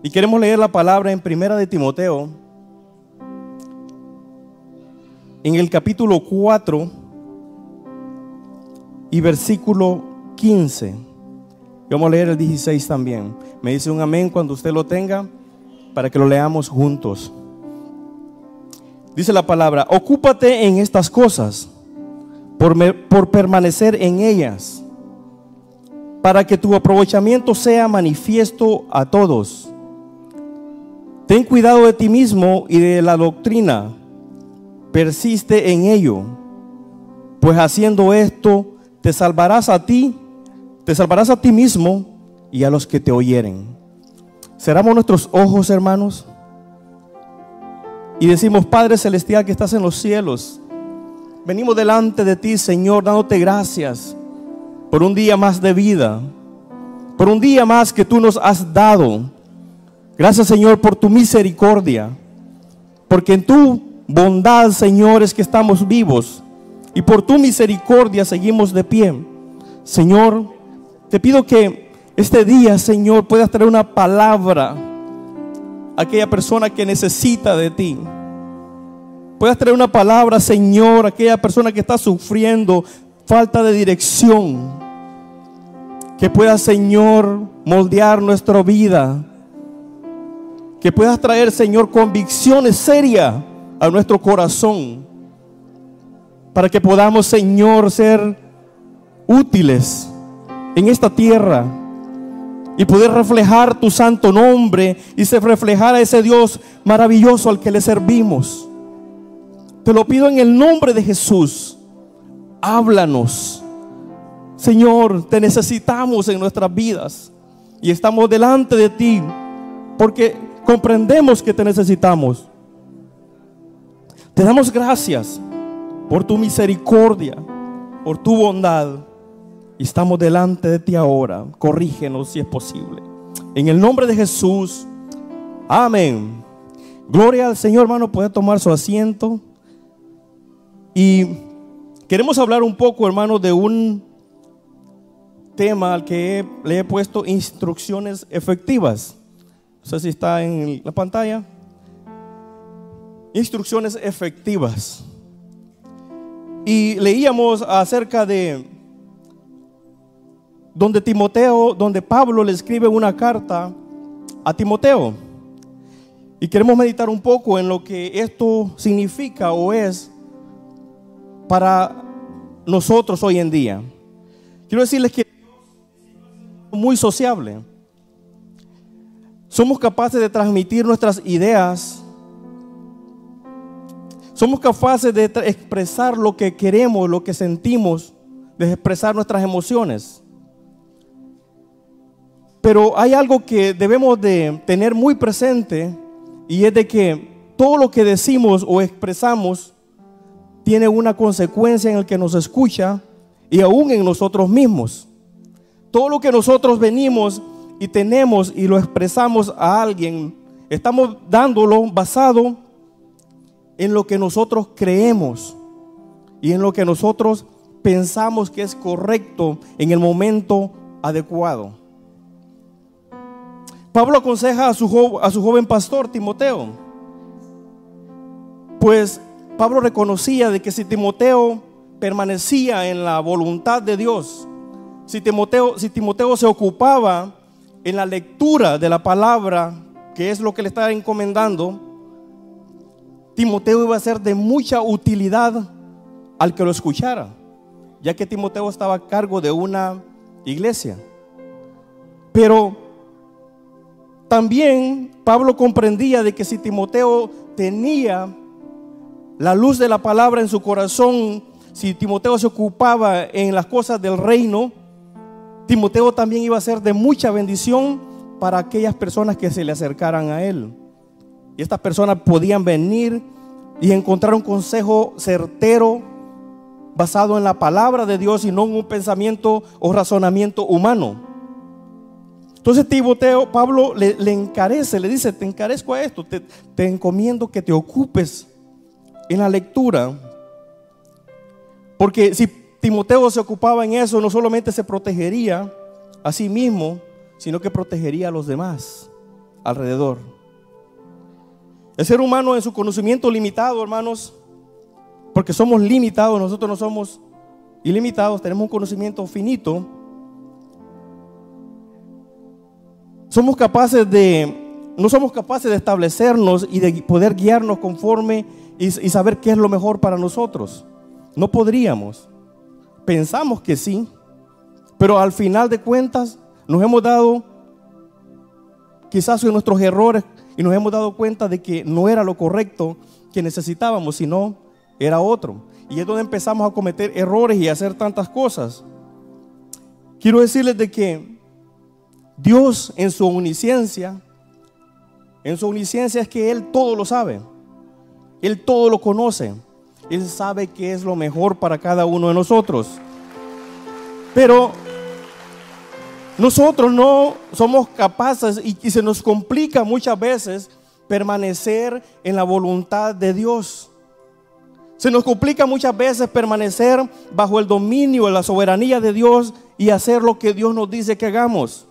Y queremos leer la palabra en Primera de Timoteo, en el capítulo 4 y versículo 15. Vamos a leer el 16 también. Me dice un amén cuando usted lo tenga para que lo leamos juntos. Dice la palabra, ocúpate en estas cosas por, por permanecer en ellas, para que tu aprovechamiento sea manifiesto a todos. Ten cuidado de ti mismo y de la doctrina. Persiste en ello, pues haciendo esto te salvarás a ti, te salvarás a ti mismo y a los que te oyeren. Cerramos nuestros ojos, hermanos, y decimos, Padre Celestial que estás en los cielos, venimos delante de ti, Señor, dándote gracias por un día más de vida, por un día más que tú nos has dado Gracias Señor por tu misericordia, porque en tu bondad Señor es que estamos vivos y por tu misericordia seguimos de pie. Señor, te pido que este día Señor puedas traer una palabra a aquella persona que necesita de ti. Puedas traer una palabra, Señor, a aquella persona que está sufriendo falta de dirección. Que pueda, Señor, moldear nuestra vida que puedas traer, Señor, convicciones serias a nuestro corazón. Para que podamos, Señor, ser útiles en esta tierra y poder reflejar tu santo nombre y se reflejar a ese Dios maravilloso al que le servimos. Te lo pido en el nombre de Jesús. Háblanos. Señor, te necesitamos en nuestras vidas y estamos delante de ti porque comprendemos que te necesitamos. Te damos gracias por tu misericordia, por tu bondad. Y estamos delante de ti ahora. Corrígenos si es posible. En el nombre de Jesús. Amén. Gloria al Señor, hermano. Puede tomar su asiento. Y queremos hablar un poco, hermano, de un tema al que le he puesto instrucciones efectivas. No sé si está en la pantalla. Instrucciones efectivas. Y leíamos acerca de donde Timoteo, donde Pablo le escribe una carta a Timoteo. Y queremos meditar un poco en lo que esto significa o es para nosotros hoy en día. Quiero decirles que es muy sociable. Somos capaces de transmitir nuestras ideas. Somos capaces de expresar lo que queremos, lo que sentimos, de expresar nuestras emociones. Pero hay algo que debemos de tener muy presente y es de que todo lo que decimos o expresamos tiene una consecuencia en el que nos escucha y aún en nosotros mismos. Todo lo que nosotros venimos y tenemos y lo expresamos a alguien, estamos dándolo basado en lo que nosotros creemos y en lo que nosotros pensamos que es correcto en el momento adecuado. Pablo aconseja a su, a su joven pastor Timoteo, pues Pablo reconocía de que si Timoteo permanecía en la voluntad de Dios, si Timoteo, si Timoteo se ocupaba en la lectura de la palabra, que es lo que le está encomendando, Timoteo iba a ser de mucha utilidad al que lo escuchara, ya que Timoteo estaba a cargo de una iglesia. Pero también Pablo comprendía de que si Timoteo tenía la luz de la palabra en su corazón, si Timoteo se ocupaba en las cosas del reino, Timoteo también iba a ser de mucha bendición para aquellas personas que se le acercaran a él. Y estas personas podían venir y encontrar un consejo certero basado en la palabra de Dios y no en un pensamiento o razonamiento humano. Entonces Timoteo, Pablo le, encarece, le dice, te encarezco a esto, te, te encomiendo que te ocupes en la lectura. Porque si Timoteo se ocupaba en eso, no solamente se protegería a sí mismo, sino que protegería a los demás. alrededor. El ser humano en su conocimiento limitado, hermanos, porque somos limitados, nosotros no somos ilimitados, tenemos un conocimiento finito. Somos capaces de no somos capaces de establecernos y de poder guiarnos conforme y, y, saber qué es lo mejor para nosotros. No podríamos. Pensamos que sí, pero al final de cuentas nos hemos dado quizás en nuestros errores y nos hemos dado cuenta de que no era lo correcto que necesitábamos, sino era otro. Y es donde empezamos a cometer errores y a hacer tantas cosas. Quiero decirles de que Dios en su omnisciencia en su omnisciencia es que Él todo lo sabe. Él todo lo conoce. Él sabe qué es lo mejor para cada uno de nosotros. Pero nosotros no somos capaces y, y, se nos complica muchas veces permanecer en la voluntad de Dios. Se nos complica muchas veces permanecer bajo el dominio, la soberanía de Dios y hacer lo que Dios nos dice que hagamos.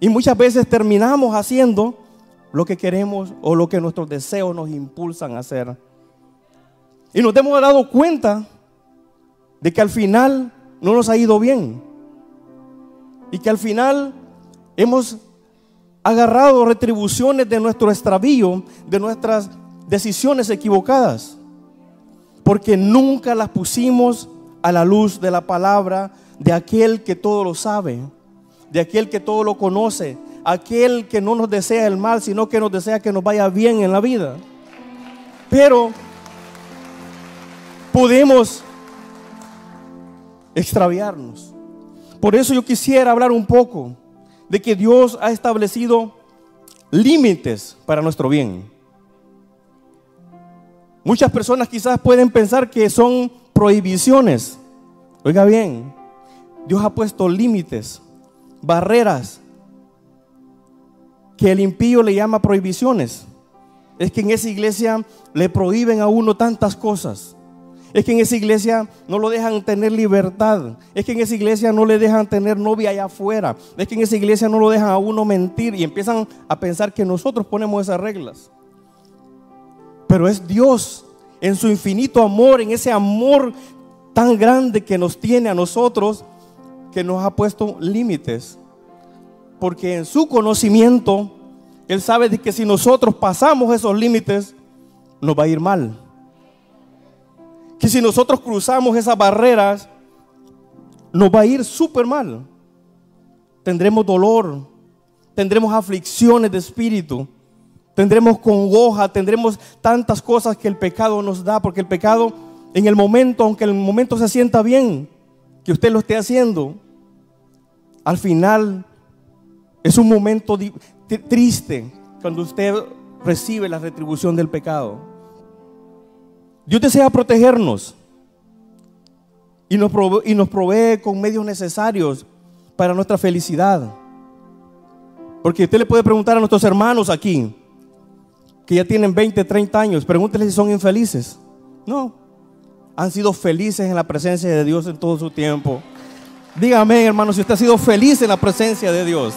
Y muchas veces terminamos haciendo lo que queremos o lo que nuestros deseos nos impulsan a hacer. Y nos hemos dado cuenta de que al final no nos ha ido bien. Y que al final hemos agarrado retribuciones de nuestro extravío, de nuestras decisiones equivocadas. Porque nunca las pusimos a la luz de la palabra de aquel que todo lo sabe, de aquel que todo lo conoce, aquel que no nos desea el mal, sino que nos desea que nos vaya bien en la vida. Pero podemos extraviarnos. Por eso yo quisiera hablar un poco de que Dios ha establecido límites para nuestro bien. Muchas personas quizás pueden pensar que son prohibiciones. Oiga bien, Dios ha puesto límites, barreras que el impío le llama prohibiciones. Es que en esa iglesia le prohíben a uno tantas cosas. Es que en esa iglesia no lo dejan tener libertad. Es que en esa iglesia no le dejan tener novia allá afuera. Es que en esa iglesia no lo dejan a uno mentir y empiezan a pensar que nosotros ponemos esas reglas. Pero es Dios en su infinito amor, en ese amor tan grande que nos tiene a nosotros, que nos ha puesto límites porque en su conocimiento, Él sabe de que si nosotros pasamos esos límites, nos va a ir mal. Que si nosotros cruzamos esas barreras, nos va a ir súper mal. Tendremos dolor, tendremos aflicciones de espíritu, tendremos congoja, tendremos tantas cosas que el pecado nos da, porque el pecado en el momento, aunque el momento se sienta bien, que usted lo esté haciendo, al final es un momento triste cuando usted recibe la retribución del pecado. Dios desea protegernos y nos, provee, y nos provee con medios necesarios para nuestra felicidad. Porque usted le puede preguntar a nuestros hermanos aquí, que ya tienen 20, 30 años, pregúntele si son infelices. No, han sido felices en la presencia de Dios en todo su tiempo. Dígame, hermano, si usted ha sido feliz en la presencia de Dios.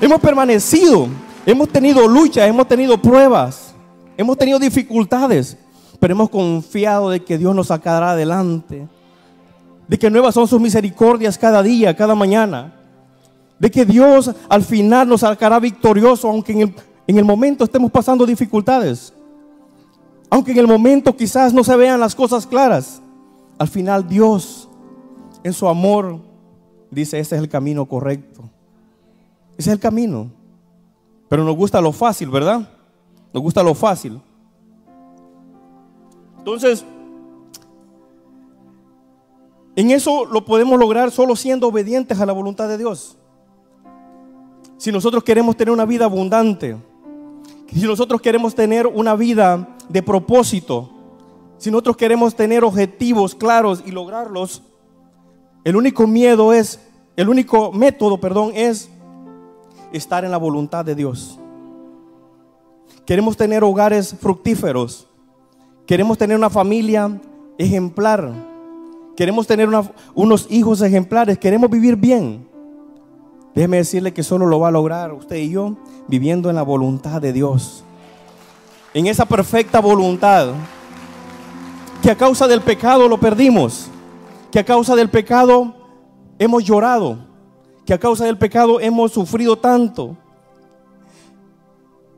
Hemos permanecido, hemos tenido lucha, hemos tenido pruebas, hemos tenido dificultades, pero hemos confiado de que Dios nos sacará adelante, de que nuevas son sus misericordias cada día, cada mañana, de que Dios al final nos sacará victorioso, aunque en el, en el momento estemos pasando dificultades, aunque en el momento quizás no se vean las cosas claras, al final Dios en su amor dice, este es el camino correcto. Ese es el camino. Pero nos gusta lo fácil, ¿verdad? Nos gusta lo fácil. Entonces, en eso lo podemos lograr solo siendo obedientes a la voluntad de Dios. Si nosotros queremos tener una vida abundante, si nosotros queremos tener una vida de propósito, si nosotros queremos tener objetivos claros y lograrlos, el único miedo es, el único método, perdón, es estar en la voluntad de Dios. Queremos tener hogares fructíferos. Queremos tener una familia ejemplar. Queremos tener unos hijos ejemplares. Queremos vivir bien. Déjeme decirle que solo lo va a lograr usted y yo viviendo en la voluntad de Dios. En esa perfecta voluntad que a causa del pecado lo perdimos, que a causa del pecado hemos llorado, que a causa del pecado hemos sufrido tanto.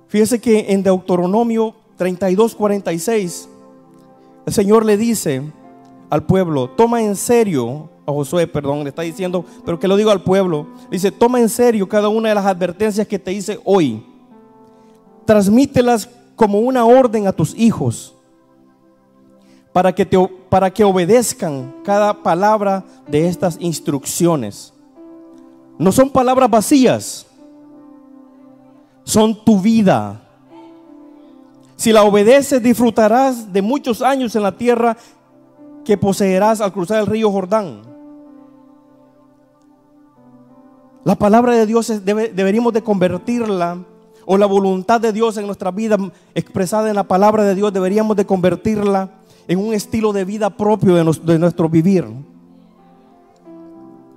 Fíjese que en Deuteronomio 32, 46, el Señor le dice al pueblo, toma en serio, a Josué, perdón, le está diciendo, pero que lo digo al pueblo, dice, toma en serio cada una de las advertencias que te hice hoy, transmítelas como una orden a tus hijos, para que, te, para que obedezcan cada palabra de estas instrucciones. No son palabras vacías, son tu vida. Si la obedeces, disfrutarás de muchos años en la tierra que poseerás al cruzar el río Jordán. La palabra de Dios deberíamos de convertirla, o la voluntad de Dios en nuestra vida expresada en la palabra de Dios, deberíamos de convertirla en un estilo de vida propio de nuestro vivir.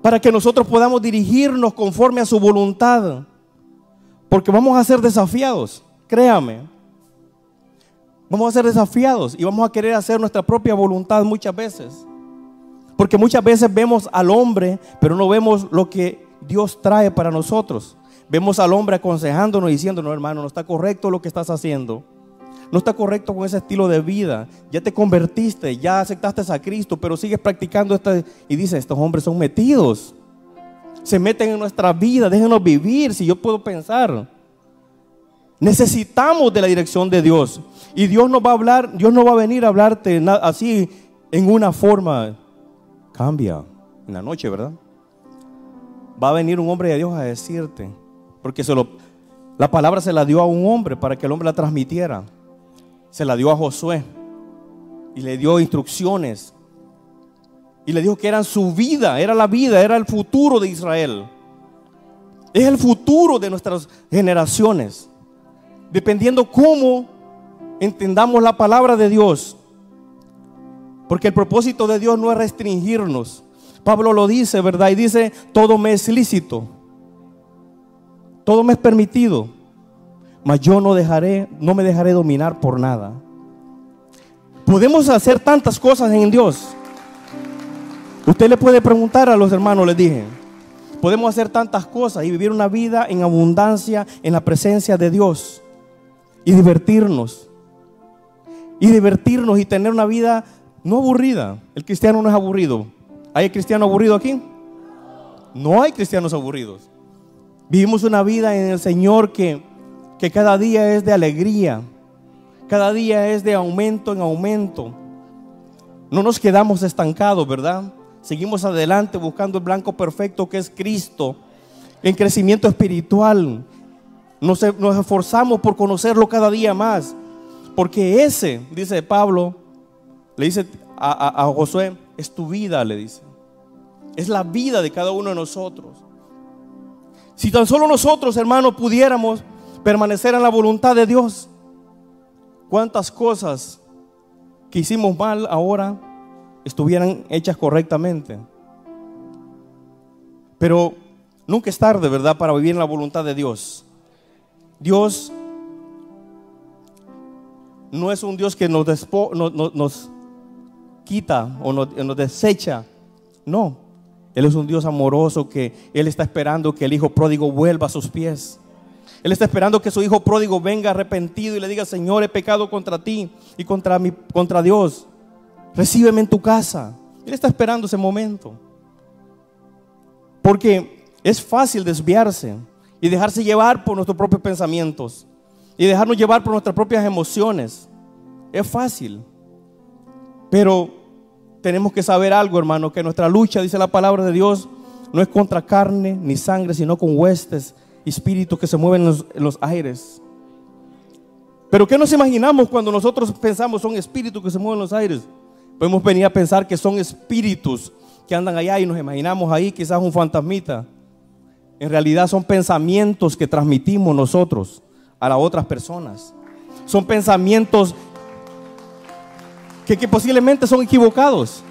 Para que nosotros podamos dirigirnos conforme a su voluntad. Porque vamos a ser desafiados, créame. Vamos a ser desafiados y vamos a querer hacer nuestra propia voluntad muchas veces. Porque muchas veces vemos al hombre, pero no vemos lo que Dios trae para nosotros. Vemos al hombre aconsejándonos y diciendo, no hermano, no está correcto lo que estás haciendo. No está correcto con ese estilo de vida. Ya te convertiste, ya aceptaste a Cristo, pero sigues practicando esta... Y dice, estos hombres son metidos. Se meten en nuestra vida, déjenos vivir, si yo puedo pensar. Necesitamos de la dirección de Dios. Y Dios no va a hablar, Dios no va a venir a hablarte así en una forma. Cambia en la noche, ¿verdad? Va a venir un hombre de Dios a decirte, porque se la palabra se la dio a un hombre para que el hombre la transmitiera. Se la dio a Josué y le dio instrucciones. Y le dijo que era su vida, era la vida, era el futuro de Israel. Es el futuro de nuestras generaciones. Dependiendo cómo entendamos la palabra de Dios. Porque el propósito de Dios no es restringirnos. Pablo lo dice, ¿verdad? Y dice, todo me es lícito. Todo me es permitido. Mas yo no dejaré, no me dejaré dominar por nada. Podemos hacer tantas cosas en Dios. Usted le puede preguntar a los hermanos, les dije. Podemos hacer tantas cosas y vivir una vida en abundancia en la presencia de Dios. Y divertirnos y divertirnos y tener una vida no aburrida. El cristiano no es aburrido. ¿Hay cristiano aburrido aquí? No hay cristianos aburridos. Vivimos una vida en el Señor que, que cada día es de alegría. Cada día es de aumento en aumento. No nos quedamos estancados, ¿verdad? Seguimos adelante buscando el blanco perfecto que es Cristo. En crecimiento espiritual. Nos, nos esforzamos por conocerlo cada día más. Porque ese, dice Pablo, le dice a, Josué, es tu vida, le dice. Es la vida de cada uno de nosotros. Si tan solo nosotros, hermanos, pudiéramos permanecer en la voluntad de Dios, cuántas cosas que hicimos mal ahora estuvieran hechas correctamente. Pero nunca es tarde, ¿verdad?, para vivir en la voluntad de Dios. Dios no es un Dios que nos, nos quita o nos, nos desecha. No, Él es un Dios amoroso que Él está esperando que el Hijo pródigo vuelva a sus pies. Él está esperando que su hijo pródigo venga arrepentido y le diga, Señor, he pecado contra ti y contra, mi, contra Dios. Recíbeme en tu casa. Él está esperando ese momento. Porque es fácil desviarse y dejarse llevar por nuestros propios pensamientos y dejarnos llevar por nuestras propias emociones. Es fácil. Pero tenemos que saber algo, hermano, que nuestra lucha, dice la palabra de Dios, no es contra carne ni sangre, sino con huestes y espíritus que se mueven en los, aires. Pero ¿qué nos imaginamos cuando nosotros pensamos son espíritus que se mueven en los aires? Podemos venir a pensar que son espíritus que andan allá y nos imaginamos ahí quizás un fantasmita. En realidad son pensamientos que transmitimos nosotros a las otras personas. Son pensamientos que, posiblemente son equivocados.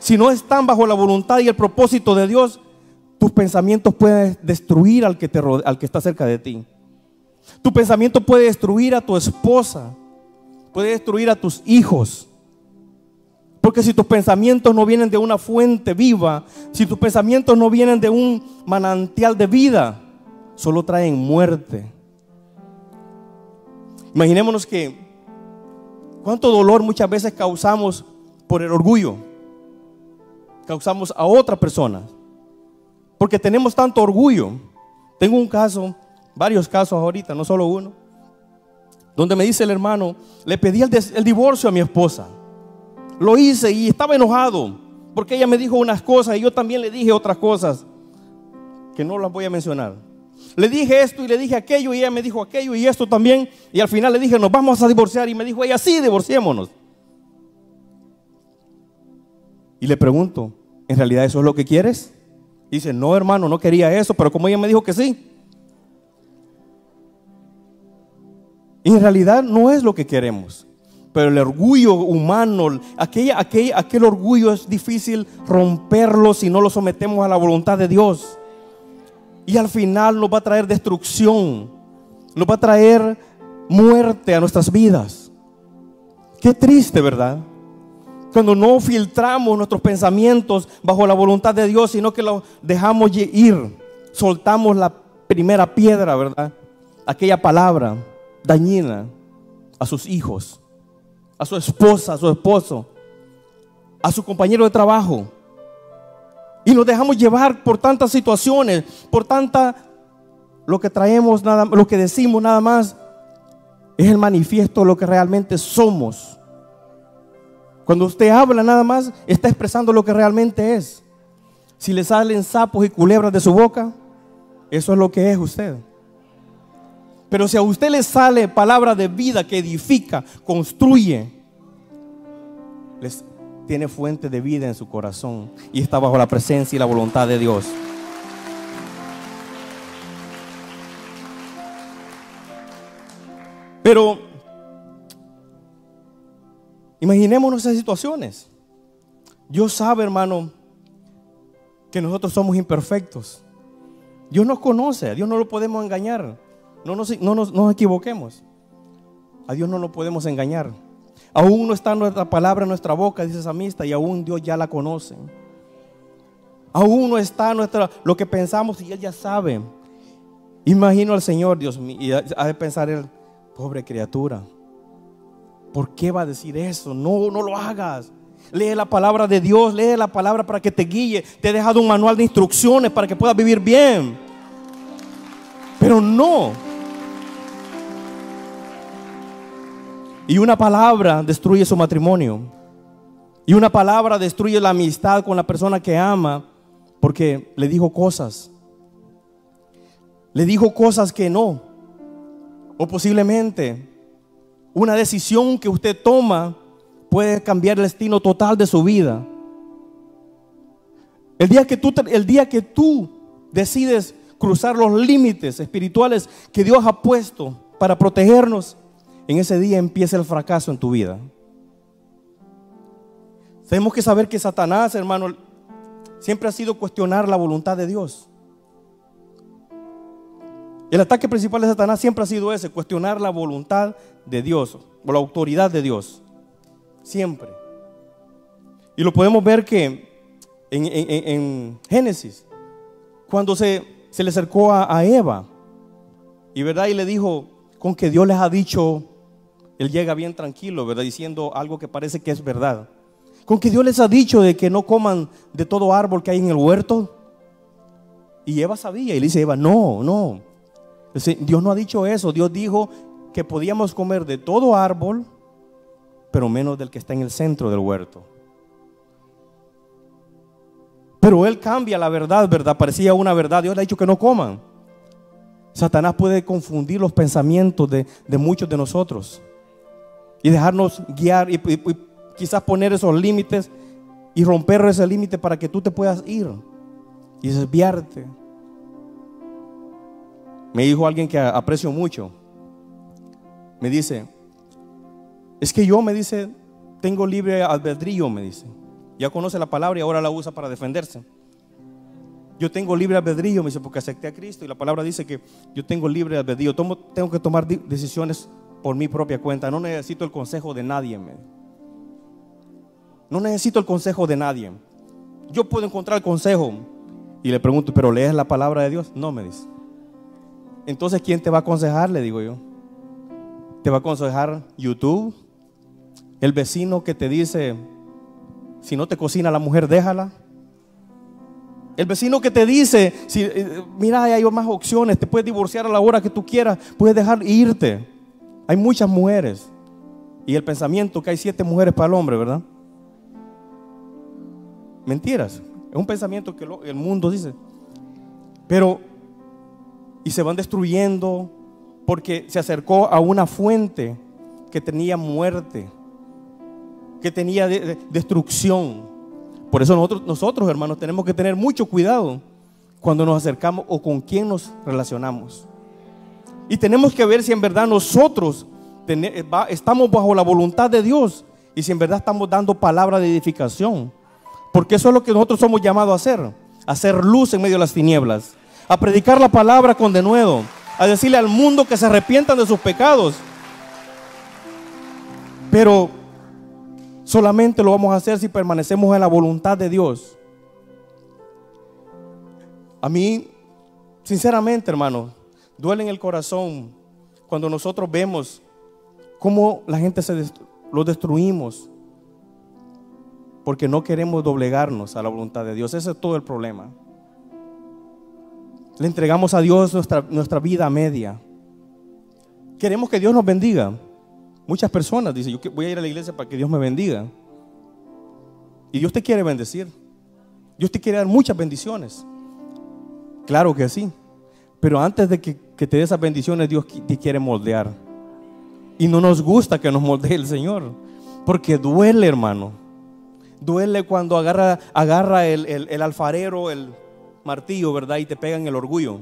Si no están bajo la voluntad y el propósito de Dios, tus pensamientos pueden destruir al que, te, al que está cerca de ti. Tu pensamiento puede destruir a tu esposa, puede destruir a tus hijos. Porque si tus pensamientos no vienen de una fuente viva, si tus pensamientos no vienen de un manantial de vida, solo traen muerte. Imaginémonos que cuánto dolor muchas veces causamos por el orgullo. Causamos a otra persona. Porque tenemos tanto orgullo. Tengo un caso, varios casos ahorita, no solo uno, donde me dice el hermano, le pedí el, divorcio a mi esposa. Lo hice y estaba enojado porque ella me dijo unas cosas y yo también le dije otras cosas que no las voy a mencionar. Le dije esto y le dije aquello y ella me dijo aquello y esto también. Y al final le dije, nos vamos a divorciar. Y me dijo ella, sí, divorciémonos. Y le pregunto, ¿en realidad eso es lo que quieres? dice, no hermano, no quería eso, pero como ella me dijo que sí. Y en realidad no es lo que queremos. Pero el orgullo humano, aquella, aquel, aquel orgullo es difícil romperlo si no lo sometemos a la voluntad de Dios. Y al final nos va a traer destrucción, nos va a traer muerte a nuestras vidas. Qué triste, ¿verdad? Cuando no filtramos nuestros pensamientos bajo la voluntad de Dios, sino que los dejamos ir, soltamos la primera piedra, ¿verdad? Aquella palabra dañina a sus hijos, a su esposa, a su esposo, a su compañero de trabajo. Y nos dejamos llevar por tantas situaciones, por tanta lo que traemos, nada, lo que decimos nada más es el manifiesto de lo que realmente somos. Cuando usted habla nada más, está expresando lo que realmente es. Si le salen sapos y culebras de su boca, eso es lo que es usted. Pero si a usted le sale palabra de vida que edifica, construye, tiene fuente de vida en su corazón y está bajo la presencia y la voluntad de Dios. Pero Imaginémonos esas situaciones. Dios sabe, hermano, que nosotros somos imperfectos. Dios nos conoce, a Dios no lo podemos engañar. No nos, no nos, equivoquemos. A Dios no lo podemos engañar. Aún no está nuestra palabra en nuestra boca, dice Samista, y aún Dios ya la conoce. Aún no está nuestra, lo que pensamos y Él ya sabe. Imagino al Señor, Dios mío, y ha de pensar Él, pobre criatura. ¿Por qué va a decir eso? No, no lo hagas. Lee la palabra de Dios, lee la palabra para que te guíe. Te he dejado un manual de instrucciones para que puedas vivir bien. Pero no. Y una palabra destruye su matrimonio. Y una palabra destruye la amistad con la persona que ama porque le dijo cosas. Le dijo cosas que no. O posiblemente una decisión que usted toma puede cambiar el destino total de su vida. El día que tú, el día que tú decides cruzar los límites espirituales que Dios ha puesto para protegernos, en ese día empieza el fracaso en tu vida. Tenemos que saber que Satanás, hermano, siempre ha sido cuestionar la voluntad de Dios. El ataque principal de Satanás siempre ha sido ese, cuestionar la voluntad de Dios o la autoridad de Dios. Siempre. Y lo podemos ver que en, Génesis, cuando se, se le acercó a, Eva, y verdad, y le dijo, con que Dios les ha dicho, él llega bien tranquilo, ¿verdad? Diciendo algo que parece que es verdad. Con que Dios les ha dicho de que no coman de todo árbol que hay en el huerto. Y Eva sabía, y le dice Eva, no, no. Dios no ha dicho eso, Dios dijo que podíamos comer de todo árbol, pero menos del que está en el centro del huerto. Pero Él cambia la verdad, ¿verdad? Parecía una verdad. Dios le ha dicho que no coman. Satanás puede confundir los pensamientos de, muchos de nosotros y dejarnos guiar y, quizás poner esos límites y romper ese límite para que tú te puedas ir y desviarte. Me dijo alguien que aprecio mucho, me dice, es que yo, me dice, tengo libre albedrío, me dice. Ya conoce la palabra y ahora la usa para defenderse. Yo tengo libre albedrío, me dice, porque acepté a Cristo y la palabra dice que yo tengo libre albedrío. tengo que tomar decisiones por mi propia cuenta. No necesito el consejo de nadie. No necesito el consejo de nadie. Yo puedo encontrar consejo. Y le pregunto, ¿pero lees la palabra de Dios? No, me dice. Entonces, ¿quién te va a aconsejar? Le digo yo. ¿Te va a aconsejar YouTube? El vecino que te dice, si no te cocina la mujer, déjala. El vecino que te dice, si, eh, mira, hay más opciones, te puedes divorciar a la hora que tú quieras, puedes dejar irte. Hay muchas mujeres. Y el pensamiento que hay siete mujeres para el hombre, ¿verdad? Mentiras. Es un pensamiento que el mundo dice. Pero, y se van destruyendo porque se acercó a una fuente que tenía muerte, que tenía destrucción. Por eso nosotros, nosotros, hermanos, tenemos que tener mucho cuidado cuando nos acercamos o con quién nos relacionamos. Y tenemos que ver si en verdad nosotros estamos bajo la voluntad de Dios y si en verdad estamos dando palabra de edificación. Porque eso es lo que nosotros somos llamados a hacer. A hacer luz en medio de las tinieblas. A predicar la palabra con denuedo. A decirle al mundo que se arrepientan de sus pecados. Pero solamente lo vamos a hacer si permanecemos en la voluntad de Dios. A mí, sinceramente, hermano, duele en el corazón cuando nosotros vemos cómo la gente se lo destruimos porque no queremos doblegarnos a la voluntad de Dios. Ese es todo el problema. Le entregamos a Dios nuestra, nuestra vida media. Queremos que Dios nos bendiga. Muchas personas dicen, yo voy a ir a la iglesia para que Dios me bendiga. Y Dios te quiere bendecir. Dios te quiere dar muchas bendiciones. Claro que sí. Pero antes de que, te dé esas bendiciones, Dios te quiere moldear. Y no nos gusta que nos moldee el Señor. Porque duele, hermano. Duele cuando agarra, agarra el, alfarero, el martillo, ¿verdad? Y te pega en el orgullo.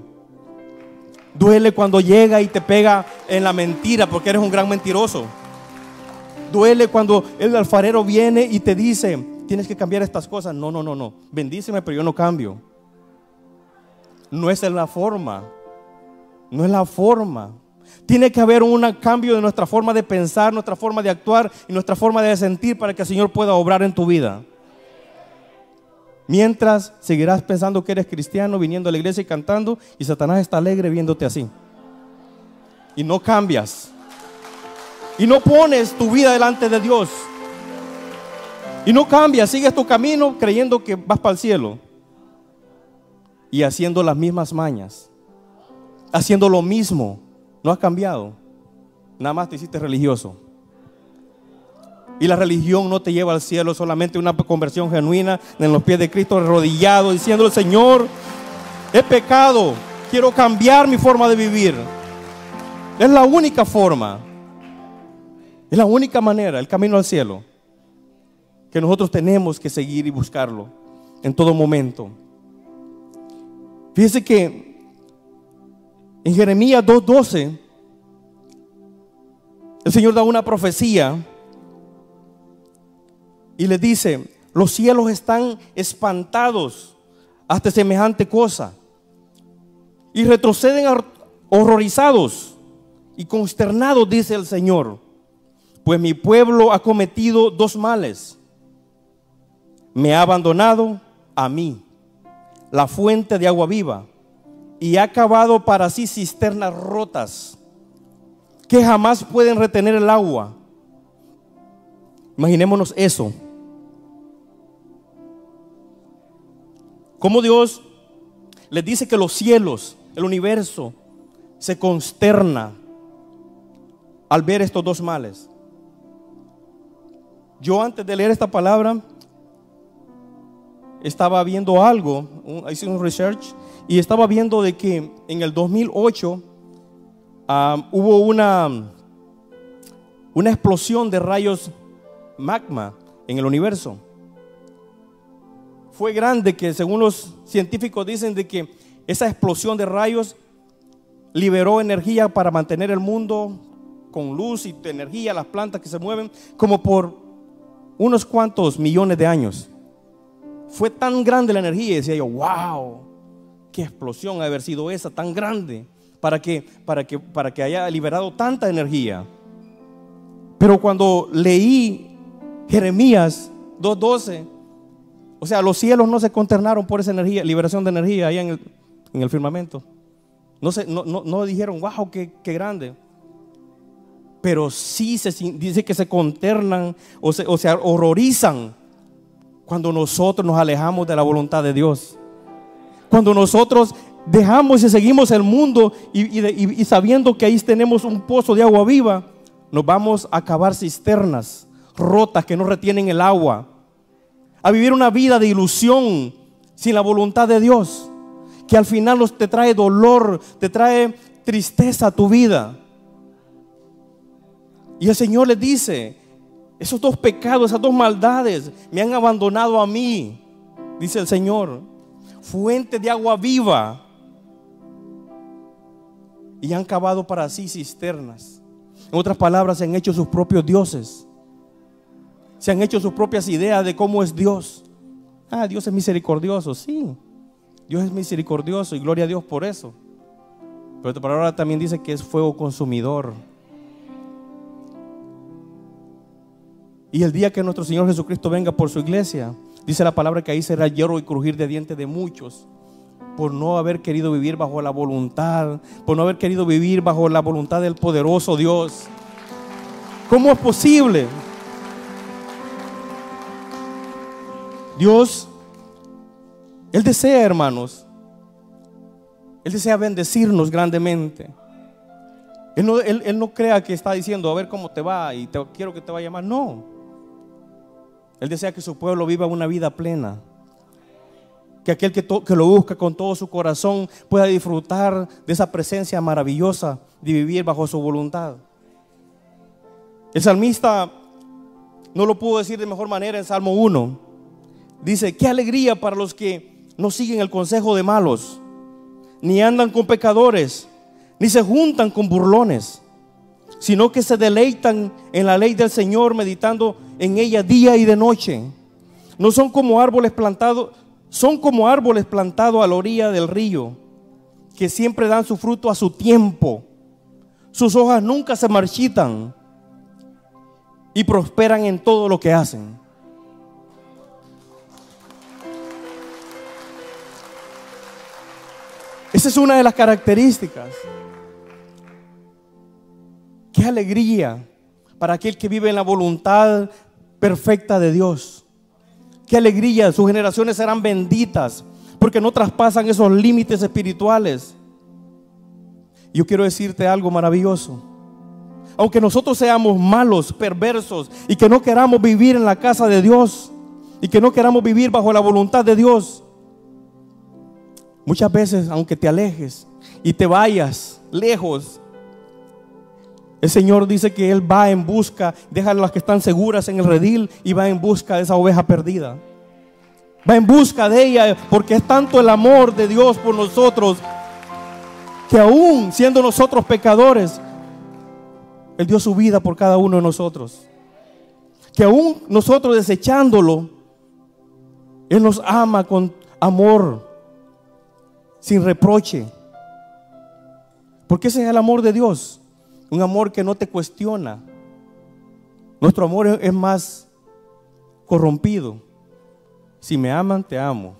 Duele cuando llega y te pega en la mentira porque eres un gran mentiroso. Duele cuando el alfarero viene y te dice, tienes que cambiar estas cosas. No, no, no, no. Bendíceme, pero yo no cambio. No es la forma. No es la forma. Tiene que haber un cambio de nuestra forma de pensar, nuestra forma de actuar y nuestra forma de sentir para que el Señor pueda obrar en tu vida. Mientras seguirás pensando que eres cristiano, viniendo a la iglesia y cantando, y Satanás está alegre viéndote así. Y no cambias. Y no pones tu vida delante de Dios. Y no cambias, sigues tu camino creyendo que vas para el cielo. Y haciendo las mismas mañas. Haciendo lo mismo. No has cambiado. Nada más te hiciste religioso. Y la religión no te lleva al cielo, solamente una conversión genuina en los pies de Cristo arrodillado, diciendo, Señor, he pecado, quiero cambiar mi forma de vivir. Es la única forma, es la única manera, el camino al cielo, que nosotros tenemos que seguir y buscarlo en todo momento. Fíjese que en Jeremías 2.12, el Señor da una profecía y le dice, los cielos están espantados hasta semejante cosa y retroceden horrorizados y consternados, dice el Señor, pues mi pueblo ha cometido dos males. Me ha abandonado a mí, la fuente de agua viva y ha cavado para sí cisternas rotas que jamás pueden retener el agua. Imaginémonos eso. Como Dios les dice que los cielos, el universo, se consterna al ver estos dos males. Yo antes de leer esta palabra estaba viendo algo, hice un research y estaba viendo de que en el 2008 hubo una, una explosión de rayos magma en el universo. Fue grande que según los científicos dicen de que esa explosión de rayos liberó energía para mantener el mundo con luz y energía, las plantas que se mueven, como por unos cuantos millones de años. Fue tan grande la energía y decía yo, wow. qué explosión ha haber sido esa tan grande para que, para que, para que haya liberado tanta energía. Pero cuando leí Jeremías 2.12, o sea, los cielos no se conternaron por esa energía, liberación de energía ahí en el, firmamento. No, se, no, no, dijeron, wow, qué, qué grande pero sí se dice que se conternan o se, o se horrorizan cuando nosotros nos alejamos de la voluntad de Dios. Cuando nosotros dejamos y seguimos el mundo y, sabiendo que ahí tenemos un pozo de agua viva, nos vamos a cavar cisternas rotas que no retienen el agua. A vivir una vida de ilusión sin la voluntad de Dios, que al final te trae dolor, te trae tristeza a tu vida. Y el Señor le dice, esos dos pecados, esas dos maldades me han abandonado a mí, dice el Señor, fuente de agua viva. Y han cavado para sí cisternas. En otras palabras, se han hecho sus propios dioses. Se han hecho sus propias ideas de cómo es Dios. Ah, Dios es misericordioso, sí. Dios es misericordioso y gloria a Dios por eso. Pero esta palabra también dice que es fuego consumidor. Y el día que nuestro Señor Jesucristo venga por su iglesia, dice la palabra que ahí será hierro y crujir de dientes de muchos por no haber querido vivir bajo la voluntad, por no haber querido vivir bajo la voluntad del poderoso Dios. ¿Cómo es posible? Dios, Él desea, hermanos, Él desea bendecirnos grandemente. Él no, él no, crea que está diciendo, a ver cómo te va y te, quiero que te vaya mal. No. Él desea que su pueblo viva una vida plena. Que aquel que, lo busca con todo su corazón pueda disfrutar de esa presencia maravillosa de vivir bajo su voluntad. El salmista no lo pudo decir de mejor manera en Salmo 1. Dice, qué alegría para los que no siguen el consejo de malos, ni andan con pecadores, ni se juntan con burlones sino que se deleitan en la ley del Señor, meditando en ella día y de noche. No son como árboles plantados, son como árboles plantados a la orilla del río, que siempre dan su fruto a su tiempo. Sus hojas nunca se marchitan y prosperan en todo lo que hacen. Esa es una de las características Qué alegría para aquel que vive en la voluntad perfecta de Dios. Qué alegría, sus generaciones serán benditas porque no traspasan esos límites espirituales. Yo quiero decirte algo maravilloso. Aunque nosotros seamos malos, perversos y que no queramos vivir en la casa de Dios y que no queramos vivir bajo la voluntad de Dios, muchas veces, aunque te alejes y te vayas lejos, el Señor dice que Él va en busca, deja las que están seguras en el redil y va en busca de esa oveja perdida. Va en busca de ella porque es tanto el amor de Dios por nosotros que aún siendo nosotros pecadores, Él dio su vida por cada uno de nosotros. Que aún nosotros desechándolo, Él nos ama con amor, sin reproche. Porque ese es el amor de Dios. Un amor que no te cuestiona. Nuestro amor es más corrompido. Si me aman, te amo.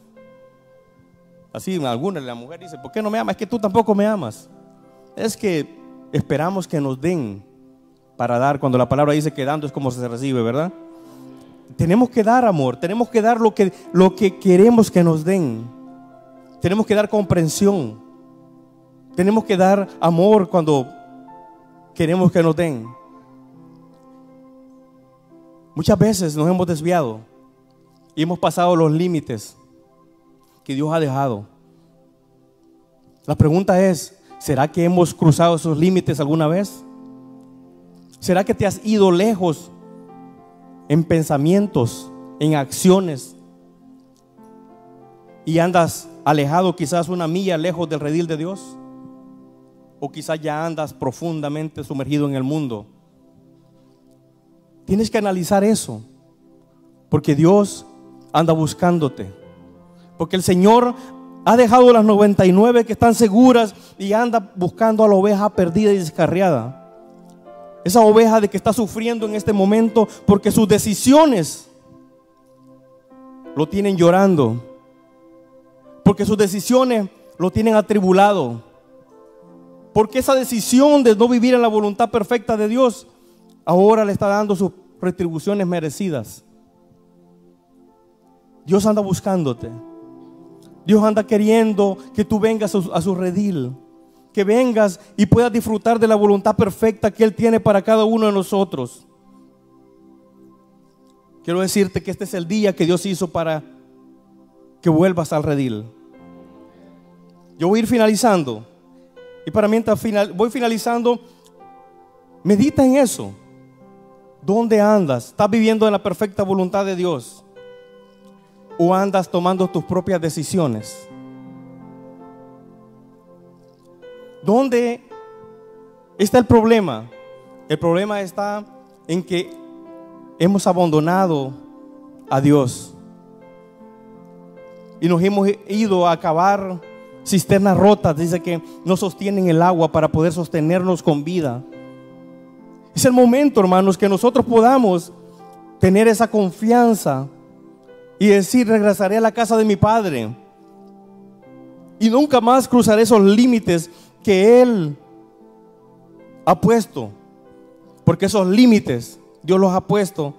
Así alguna la mujer dice, ¿por qué no me amas? Es que tú tampoco me amas. Es que esperamos que nos den para dar. Cuando la palabra dice que dando es como se recibe, ¿verdad? Tenemos que dar amor, tenemos que dar lo que, lo que queremos que nos den. Tenemos que dar comprensión. Tenemos que dar amor cuando queremos que nos den. Muchas veces nos hemos desviado y hemos pasado los límites que Dios ha dejado. La pregunta es, ¿será que hemos cruzado esos límites alguna vez? ¿Será que te has ido lejos en pensamientos, en acciones y andas alejado quizás una milla lejos del redil de Dios? O quizás ya andas profundamente sumergido en el mundo. Tienes que analizar eso, porque Dios anda buscándote, porque el Señor Ha dejado las 99 que están seguras y anda buscando a la oveja perdida y descarriada. Esa oveja de que está sufriendo en este momento porque sus decisiones lo tienen llorando. Porque sus decisiones lo tienen atribulado. Porque esa decisión de no vivir en la voluntad perfecta de Dios ahora le está dando sus retribuciones merecidas. Dios anda buscándote. Dios anda queriendo que tú vengas a su, redil. Que vengas y puedas disfrutar de la voluntad perfecta que Él tiene para cada uno de nosotros. Quiero decirte que este es el día que Dios hizo para que vuelvas al redil. Yo voy a ir finalizando. Y para mientras final, voy finalizando, medita en eso. ¿Dónde andas? ¿Estás viviendo en la perfecta voluntad de Dios? ¿O andas tomando tus propias decisiones? ¿Dónde está el problema? El problema está en que hemos abandonado a Dios y nos hemos ido a acabar cisternas rotas, dice que no sostienen el agua para poder sostenernos con vida. Es el momento, hermanos, que nosotros podamos tener esa confianza y decir, regresaré a la casa de mi padre. Y nunca más cruzaré esos límites que Él ha puesto. Porque esos límites Dios los ha puesto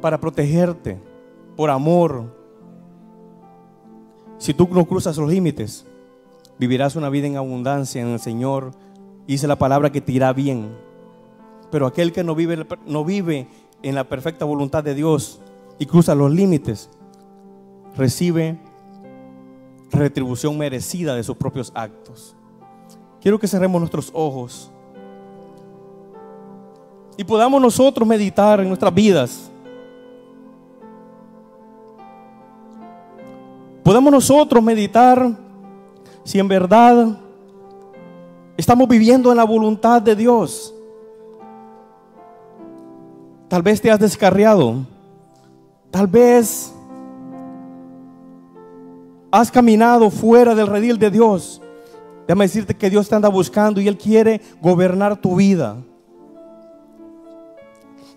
para protegerte, por amor. Si tú no cruzas los límites, vivirás una vida en abundancia en el Señor. Dice la palabra que te irá bien. Pero aquel que no vive, no vive en la perfecta voluntad de Dios y cruza los límites, recibe retribución merecida de sus propios actos. Quiero que cerremos nuestros ojos y podamos nosotros meditar en nuestras vidas. Podamos nosotros meditar si en verdad estamos viviendo en la voluntad de Dios. Tal vez te has descarriado. Tal vez has caminado fuera del redil de Dios. Déjame decirte que Dios te anda buscando y Él quiere gobernar tu vida.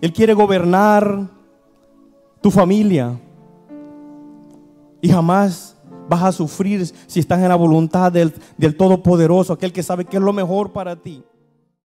Él quiere gobernar tu familia. Y jamás vas a sufrir si estás en la voluntad del, del Todopoderoso, aquel que sabe que es lo mejor para ti.